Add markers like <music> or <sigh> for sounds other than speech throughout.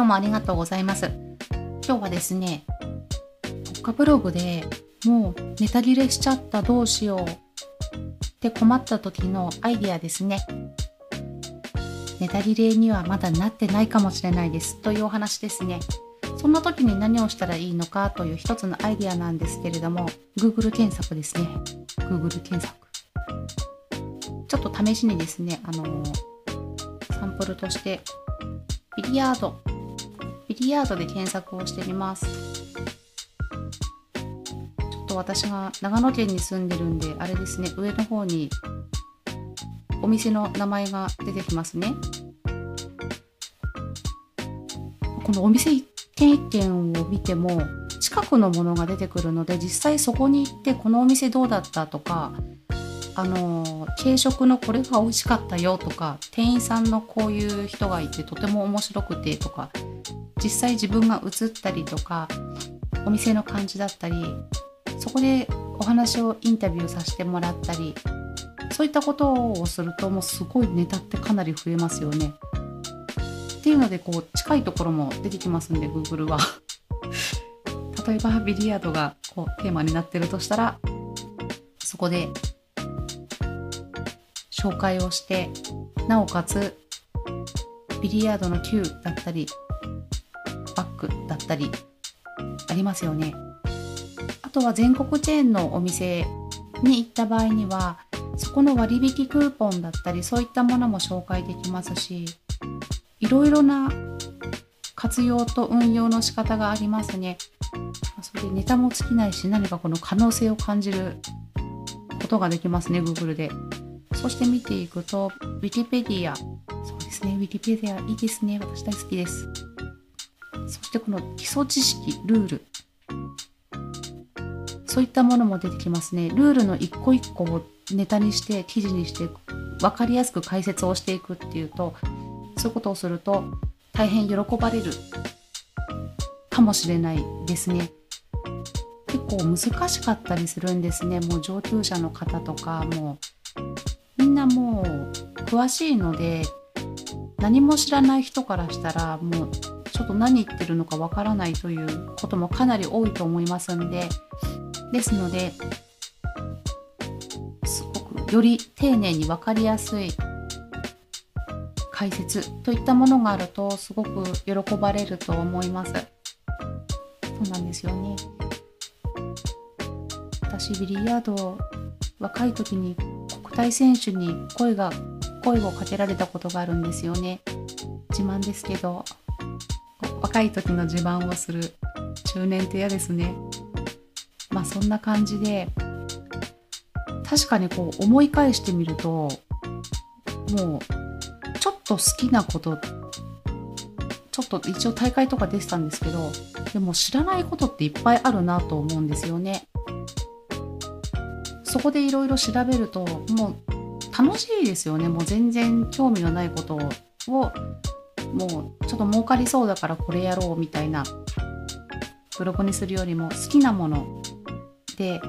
今日もありがとうございます。今日はですね、国家ブログでもうネタ切れしちゃったどうしようって困った時のアイディアですね。ネタ切れにはまだなってないかもしれないですというお話ですね。そんな時に何をしたらいいのかという一つのアイディアなんですけれども、Google 検索ですね。Google 検索。ちょっと試しにですね、あのサンプルとして、ビリヤード、ビリヤードで検索をしてみます。ちょっと私が長野県に住んでるんで、あれですね、上の方にお店の名前が出てきますね。このお店一軒一軒を見ても近くのものが出てくるので実際そこに行ってこのお店どうだったとかあの軽食のこれが美味しかったよとか店員さんのこういう人がいてとても面白くてとか実際自分が映ったりとかお店の感じだったりそこでお話をインタビューさせてもらったりそういったことをするともうすごいネタってかなり増えますよね。っていうのでこう近いところも出てきますんで Google は例えばビリヤードがこうテーマになってるとしたらそこで紹介をしてなおかつビリヤードの球だったりたりありますよねあとは全国チェーンのお店に行った場合にはそこの割引クーポンだったりそういったものも紹介できますしいろいろな活用と運用の仕方がありますね。それでネタも尽きないし何かこの可能性を感じることができますね Google で。そして見ていくと Wikipedia そうですね Wikipedia いいですね私大好きです。そしてこの基礎知識ルールそういったものも出てきますね。ルールの一個一個をネタにして記事にして分かりやすく解説をしていくっていうとそういうことをすると大変喜ばれるかもしれないですね。結構難しかったりするんですね。もう上級者の方とかもうみんなもう詳しいので何も知らない人からしたらもうちょっと何言ってるのかわからないということもかなり多いと思いますんでですのですごくより丁寧に分かりやすい解説といったものがあるとすごく喜ばれると思います。そうなんですよね。私ビリヤード若い時に国体選手に声が声をかけられたことがあるんですよね。自慢ですけど若い時の自慢をする中年って嫌ですね。まあそんな感じで確かにこう思い返してみるともうちょっと好きなことちょっと一応大会とか出てたんですけどでも知らないことっていっぱいあるなと思うんですよね。そこでいろいろ調べるともう楽しいですよねもう全然興味のないことをもうちょっと儲かりそうだからこれやろうみたいなブログにするよりも好きなもので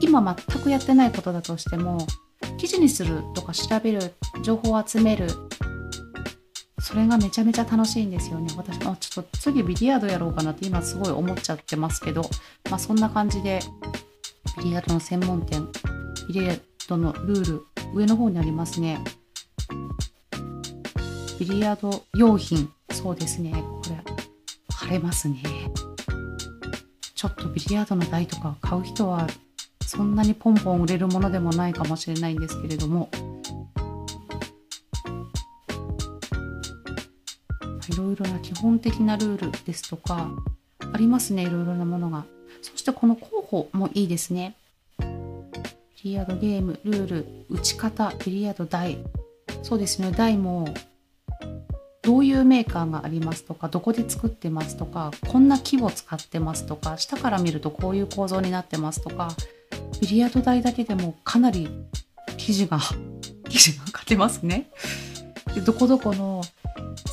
今全くやってないことだとしても記事にするとか調べる情報を集めるそれがめちゃめちゃ楽しいんですよね。私もちょっと次ビリヤードやろうかなって今すごい思っちゃってますけどまあそんな感じでビリヤードの専門店ビリヤードのルール上の方にありますね。ビリヤード用品。そうですね。これ晴れますね。ちょっとビリヤードの台とか買う人はそんなにポンポン売れるものでもないかもしれないんですけれども。いろいろな基本的なルールですとかありますね。いろいろなものが。そしてこの候補もいいですね。ビリヤードゲームルール打ち方ビリヤード台。そうですね。台もどういうメーカーがありますとかどこで作ってますとかこんな木を使ってますとか下から見るとこういう構造になってますとかビリヤード台だけでもかなり記事が <laughs> 記事が書けますね。でどこどこの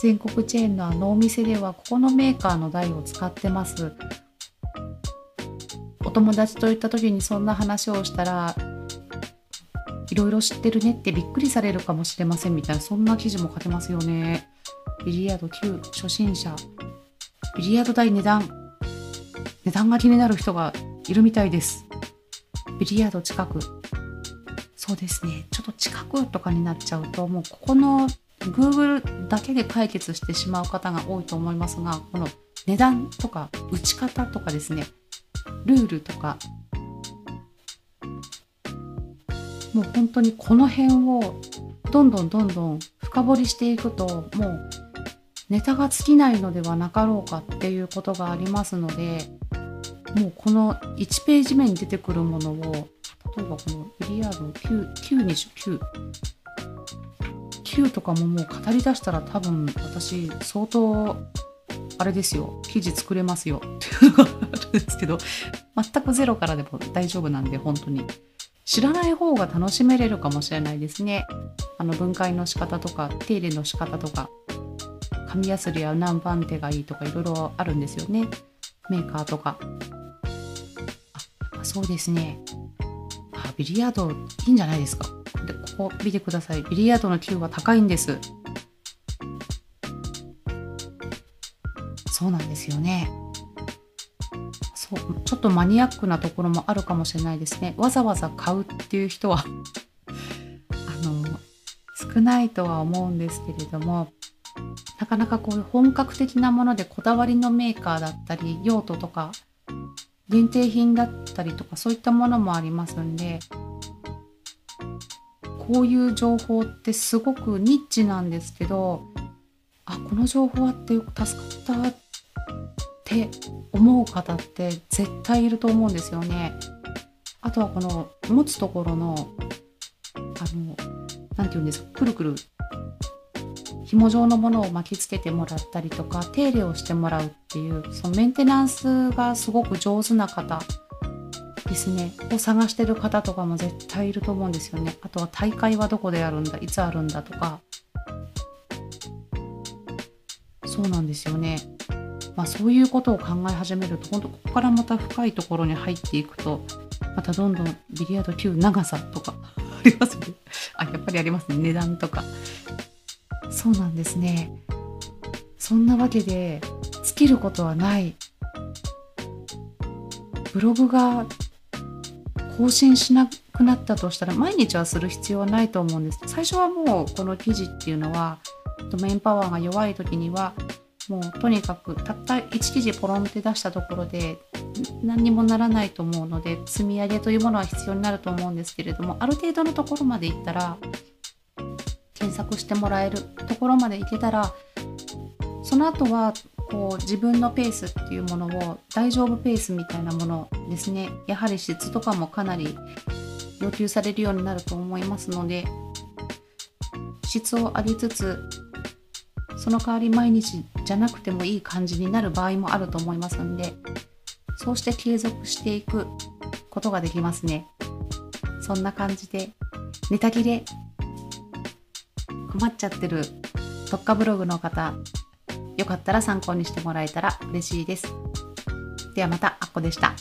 全国チェーンのあのお店ではここのメーカーの台を使ってます。お友達と行った時にそんな話をしたらいろいろ知ってるねってびっくりされるかもしれませんみたいなそんな記事も書けますよね。ビリヤード9初心者。ビリヤード台値段。値段が気になる人がいるみたいです。ビリヤード近く。そうですね。ちょっと近くとかになっちゃうともうここの Google だけで解決してしまう方が多いと思いますがこの値段とか打ち方とかですね。ルールとか。もう本当にこの辺をどんどんどんどん深掘りしていくともうネタが尽きないのではなかろうかっていうことがありますのでもうこの1ページ目に出てくるものを例えばこのビリヤード9 9にし9 9とかももう語り出したら多分私相当あれですよ。記事作れますよ。っていうのがあるんですけど全くゼロからでも大丈夫なんで本当に。知らない方が楽しめれるかもしれないですね。あの分解の仕方とか手入れの仕方とか。紙やすりや何番手がいいとかいろいろあるんですよね。メーカーとか。あそうですね。あビリヤードいいんじゃないですか。でここ見てください。ビリヤードの球は高いんです。そうなんですよね。そうちょっとマニアックなところもあるかもしれないですね。わざわざ買うっていう人は。<laughs> あの少ないとは思うんですけれども。なかなかこういう本格的なものでこだわりのメーカーだったり用途とか限定品だったりとかそういったものもありますんでこういう情報ってすごくニッチなんですけどあこの情報あってよく助かったって思う方って絶対いると思うんですよね。あとはこの持つところのあの何て言うんですかくるくる紐状のものを巻きつけてもらったりとか手入れをしてもらうっていうそのメンテナンスがすごく上手な方ですねを探してる方とかも絶対いると思うんですよね。あとは大会はどこでやるんだいつあるんだとか。そうなんですよね。まあそういうことを考え始めると本当ここからまた深いところに入っていくとまたどんどんビリヤード級長さとかありますね。あやっぱりありますね。値段とか。そうなんですね。そんなわけで尽きることはない。ブログが更新しなくなったとしたら毎日はする必要はないと思うんです。最初はもうこの記事っていうのはドメインパワーが弱い時にはもうとにかくたった1記事ポロンって出したところで何にもならないと思うので積み上げというものは必要になると思うんですけれどもある程度のところまでいったら検索してもらえるところまでいけたらその後はこう自分のペースっていうものを大丈夫ペースみたいなものですね。やはり質とかもかなり要求されるようになると思いますので質を上げつつその代わり毎日じゃなくてもいい感じになる場合もあると思いますんでそうして継続していくことができますね。そんな感じでネタ切れ困っちゃってる特化ブログの方よかったら参考にしてもらえたら嬉しいです。ではまたあっこでした。